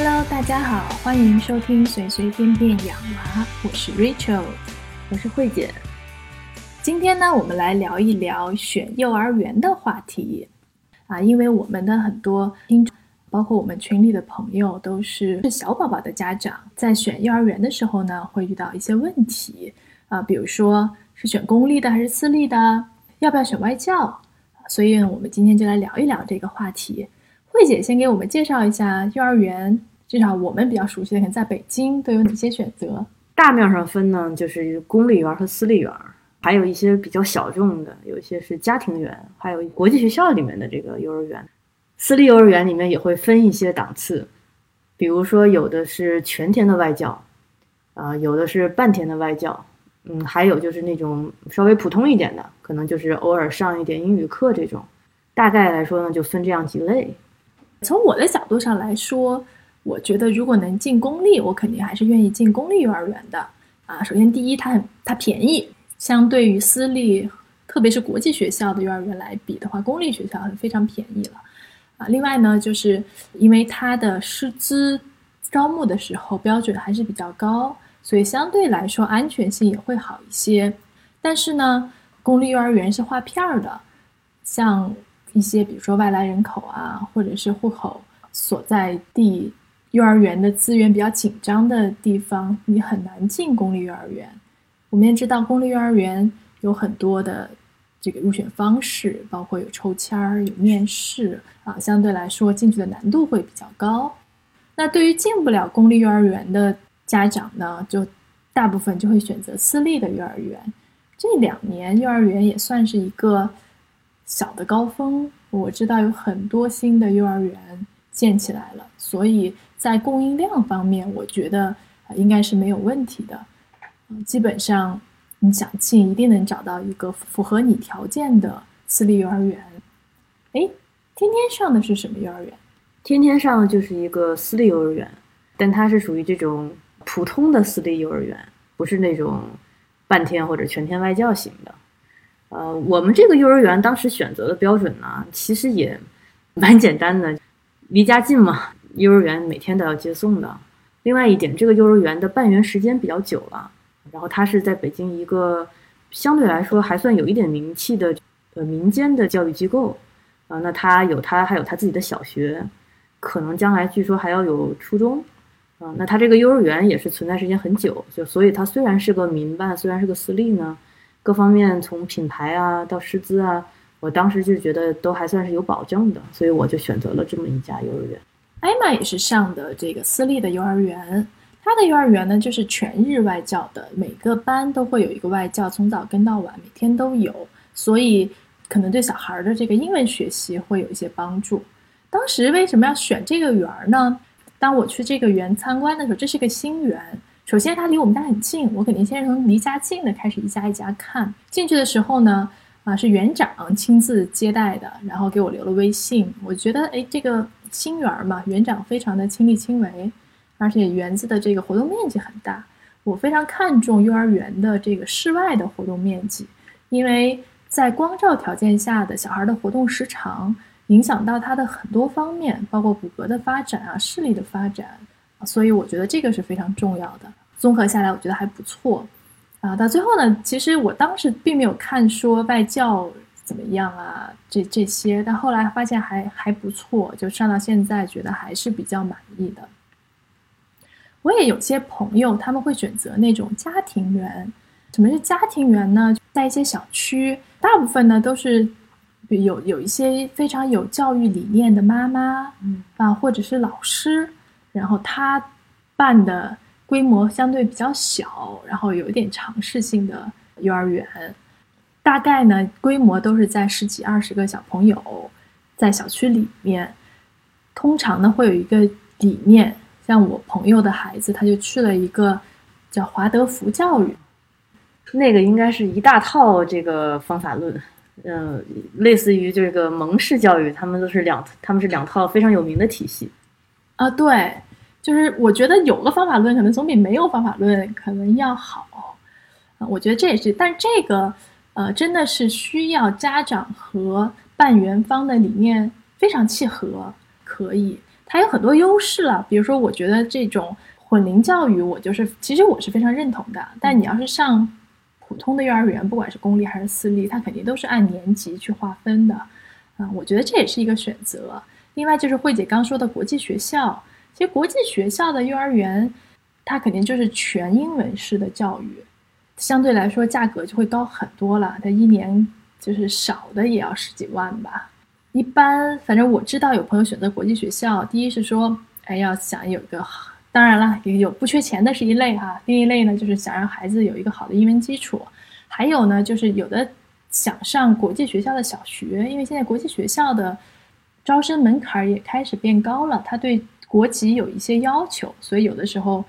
Hello，大家好，欢迎收听随随便便养娃，我是 Rachel，我是慧姐。今天呢，我们来聊一聊选幼儿园的话题啊，因为我们的很多听众，包括我们群里的朋友，都是是小宝宝的家长，在选幼儿园的时候呢，会遇到一些问题啊，比如说是选公立的还是私立的，要不要选外教，所以我们今天就来聊一聊这个话题。慧姐先给我们介绍一下幼儿园，至少我们比较熟悉的，可能在北京都有哪些选择？大面上分呢，就是公立园和私立园，还有一些比较小众的，有一些是家庭园，还有国际学校里面的这个幼儿园。私立幼儿园里面也会分一些档次，比如说有的是全天的外教，啊，有的是半天的外教，嗯，还有就是那种稍微普通一点的，可能就是偶尔上一点英语课这种。大概来说呢，就分这样几类。从我的角度上来说，我觉得如果能进公立，我肯定还是愿意进公立幼儿园的啊。首先，第一，它很它便宜，相对于私立，特别是国际学校的幼儿园来比的话，公立学校非常便宜了啊。另外呢，就是因为它的师资招募的时候标准还是比较高，所以相对来说安全性也会好一些。但是呢，公立幼儿园是划片儿的，像。一些比如说外来人口啊，或者是户口所在地幼儿园的资源比较紧张的地方，你很难进公立幼儿园。我们也知道，公立幼儿园有很多的这个入选方式，包括有抽签儿、有面试啊，相对来说进去的难度会比较高。那对于进不了公立幼儿园的家长呢，就大部分就会选择私立的幼儿园。这两年幼儿园也算是一个。小的高峰，我知道有很多新的幼儿园建起来了，所以在供应量方面，我觉得应该是没有问题的。基本上你想进，一定能找到一个符合你条件的私立幼儿园。哎，天天上的是什么幼儿园？天天上的就是一个私立幼儿园，但它是属于这种普通的私立幼儿园，不是那种半天或者全天外教型的。呃，我们这个幼儿园当时选择的标准呢，其实也蛮简单的，离家近嘛，幼儿园每天都要接送的。另外一点，这个幼儿园的办园时间比较久了，然后它是在北京一个相对来说还算有一点名气的呃民间的教育机构啊。那它有它还有它自己的小学，可能将来据说还要有初中啊。那它这个幼儿园也是存在时间很久，就所以它虽然是个民办，虽然是个私立呢。各方面从品牌啊到师资啊，我当时就觉得都还算是有保证的，所以我就选择了这么一家幼儿园。艾玛也是上的这个私立的幼儿园，他的幼儿园呢就是全日外教的，每个班都会有一个外教，从早跟到晚，每天都有，所以可能对小孩的这个英文学习会有一些帮助。当时为什么要选这个园儿呢？当我去这个园参观的时候，这是个新园。首先，它离我们家很近，我肯定先从离家近的开始一家一家看。进去的时候呢，啊，是园长亲自接待的，然后给我留了微信。我觉得，哎，这个新园嘛，园长非常的亲力亲为，而且园子的这个活动面积很大。我非常看重幼儿园的这个室外的活动面积，因为在光照条件下的小孩的活动时长，影响到他的很多方面，包括骨骼的发展啊，视力的发展。所以我觉得这个是非常重要的。综合下来，我觉得还不错。啊，到最后呢，其实我当时并没有看说外教怎么样啊，这这些，但后来发现还还不错，就上到现在觉得还是比较满意的。我也有些朋友他们会选择那种家庭园。什么是家庭园呢？在一些小区，大部分呢都是有有一些非常有教育理念的妈妈，嗯啊，或者是老师。然后他办的规模相对比较小，然后有一点尝试性的幼儿园，大概呢规模都是在十几二十个小朋友，在小区里面，通常呢会有一个理念，像我朋友的孩子他就去了一个叫华德福教育，那个应该是一大套这个方法论，嗯，类似于这个蒙氏教育，他们都是两他们是两套非常有名的体系，啊对。就是我觉得有个方法论可能总比没有方法论可能要好，啊，我觉得这也是，但这个呃真的是需要家长和办园方的理念非常契合，可以，它有很多优势了。比如说，我觉得这种混龄教育，我就是其实我是非常认同的。但你要是上普通的幼儿园，不管是公立还是私立，它肯定都是按年级去划分的。啊，我觉得这也是一个选择。另外就是慧姐刚说的国际学校，其实国际学校的幼儿园，它肯定就是全英文式的教育，相对来说价格就会高很多了。它一年就是少的也要十几万吧。一般反正我知道有朋友选择国际学校，第一是说，哎，要想有一个，当然了，也有不缺钱的是一类哈。另一类呢，就是想让孩子有一个好的英文基础，还有呢，就是有的想上国际学校的小学，因为现在国际学校的。招生门槛也开始变高了，他对国籍有一些要求，所以有的时候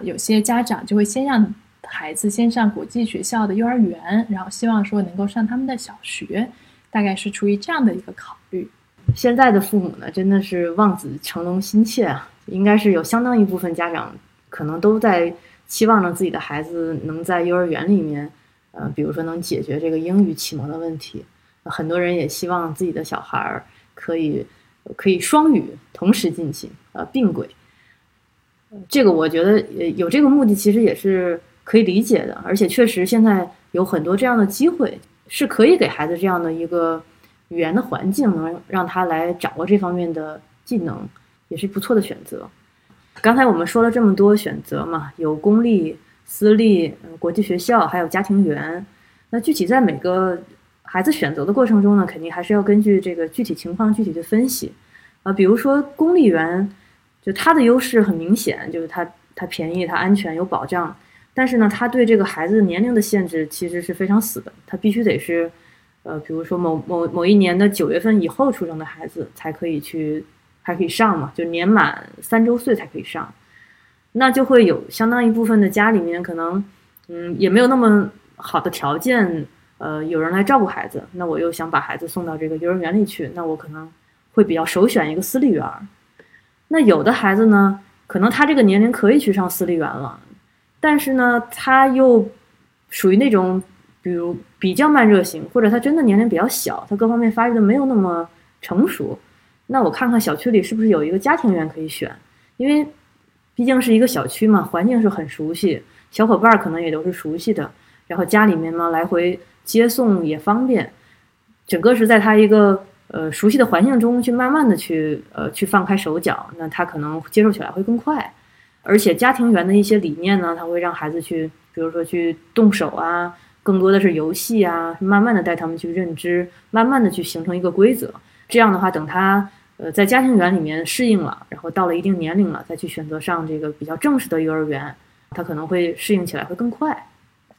有些家长就会先让孩子先上国际学校的幼儿园，然后希望说能够上他们的小学，大概是出于这样的一个考虑。现在的父母呢，真的是望子成龙心切啊，应该是有相当一部分家长可能都在期望着自己的孩子能在幼儿园里面，呃，比如说能解决这个英语启蒙的问题，很多人也希望自己的小孩儿。可以，可以双语同时进行，呃，并轨。这个我觉得有这个目的，其实也是可以理解的。而且确实现在有很多这样的机会，是可以给孩子这样的一个语言的环境，能让他来掌握这方面的技能，也是不错的选择。刚才我们说了这么多选择嘛，有公立、私立、国际学校，还有家庭园。那具体在每个。孩子选择的过程中呢，肯定还是要根据这个具体情况具体的分析，啊，比如说公立园，就它的优势很明显，就是它它便宜，它安全有保障，但是呢，它对这个孩子年龄的限制其实是非常死的，它必须得是，呃，比如说某某某一年的九月份以后出生的孩子才可以去，还可以上嘛，就年满三周岁才可以上，那就会有相当一部分的家里面可能，嗯，也没有那么好的条件。呃，有人来照顾孩子，那我又想把孩子送到这个幼儿园里去，那我可能会比较首选一个私立园。那有的孩子呢，可能他这个年龄可以去上私立园了，但是呢，他又属于那种，比如比较慢热型，或者他真的年龄比较小，他各方面发育的没有那么成熟。那我看看小区里是不是有一个家庭园可以选，因为毕竟是一个小区嘛，环境是很熟悉，小伙伴可能也都是熟悉的，然后家里面呢来回。接送也方便，整个是在他一个呃熟悉的环境中去慢慢的去呃去放开手脚，那他可能接受起来会更快。而且家庭园的一些理念呢，他会让孩子去，比如说去动手啊，更多的是游戏啊，慢慢的带他们去认知，慢慢的去形成一个规则。这样的话，等他呃在家庭园里面适应了，然后到了一定年龄了，再去选择上这个比较正式的幼儿园，他可能会适应起来会更快。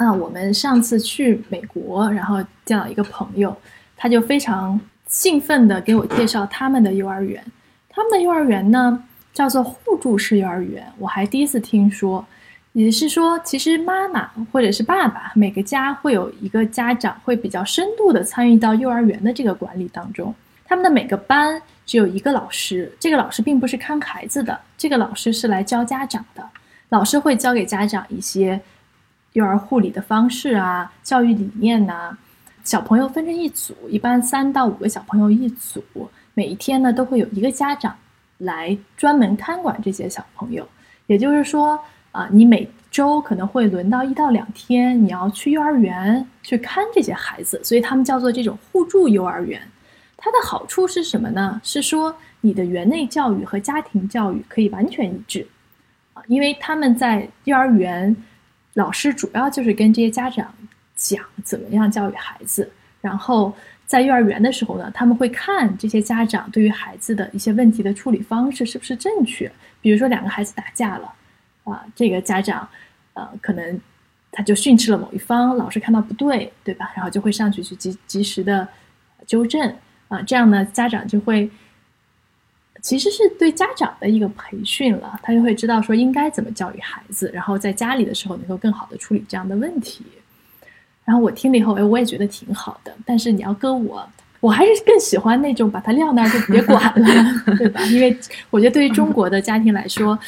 那我们上次去美国，然后见到一个朋友，他就非常兴奋地给我介绍他们的幼儿园。他们的幼儿园呢叫做互助式幼儿园，我还第一次听说。也是说，其实妈妈或者是爸爸，每个家会有一个家长会比较深度的参与到幼儿园的这个管理当中。他们的每个班只有一个老师，这个老师并不是看孩子的，这个老师是来教家长的。老师会教给家长一些。幼儿护理的方式啊，教育理念呐，小朋友分成一组，一般三到五个小朋友一组，每一天呢都会有一个家长来专门看管这些小朋友。也就是说啊，你每周可能会轮到一到两天，你要去幼儿园去看这些孩子，所以他们叫做这种互助幼儿园。它的好处是什么呢？是说你的园内教育和家庭教育可以完全一致啊，因为他们在幼儿园。老师主要就是跟这些家长讲怎么样教育孩子，然后在幼儿园的时候呢，他们会看这些家长对于孩子的一些问题的处理方式是不是正确。比如说两个孩子打架了，啊，这个家长呃可能他就训斥了某一方，老师看到不对，对吧？然后就会上去去及及时的纠正啊，这样呢家长就会。其实是对家长的一个培训了，他就会知道说应该怎么教育孩子，然后在家里的时候能够更好的处理这样的问题。然后我听了以后，哎，我也觉得挺好的。但是你要跟我，我还是更喜欢那种把他撂那儿就别管了，对吧？因为我觉得对于中国的家庭来说，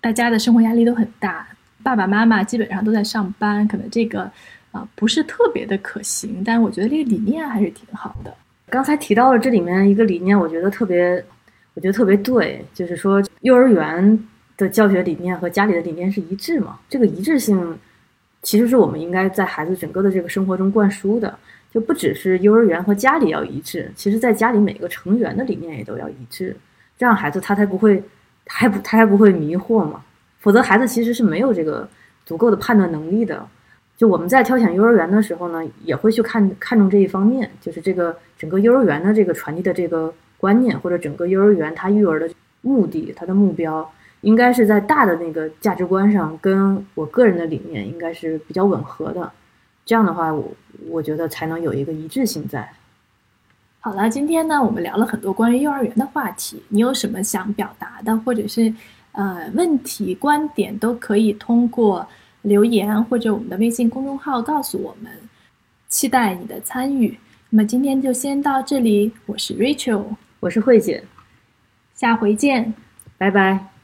大家的生活压力都很大，爸爸妈妈基本上都在上班，可能这个啊不是特别的可行。但是我觉得这个理念还是挺好的。刚才提到了这里面一个理念，我觉得特别。我觉得特别对，就是说幼儿园的教学理念和家里的理念是一致嘛，这个一致性其实是我们应该在孩子整个的这个生活中灌输的，就不只是幼儿园和家里要一致，其实在家里每个成员的理念也都要一致，这样孩子他才不会，他还不他还不会迷惑嘛，否则孩子其实是没有这个足够的判断能力的。就我们在挑选幼儿园的时候呢，也会去看看重这一方面，就是这个整个幼儿园的这个传递的这个观念，或者整个幼儿园它育儿的目的，它的目标，应该是在大的那个价值观上，跟我个人的理念应该是比较吻合的。这样的话，我我觉得才能有一个一致性在。好了，今天呢，我们聊了很多关于幼儿园的话题，你有什么想表达的，或者是呃问题、观点，都可以通过。留言或者我们的微信公众号告诉我们，期待你的参与。那么今天就先到这里，我是 Rachel，我是慧姐，下回见，拜拜。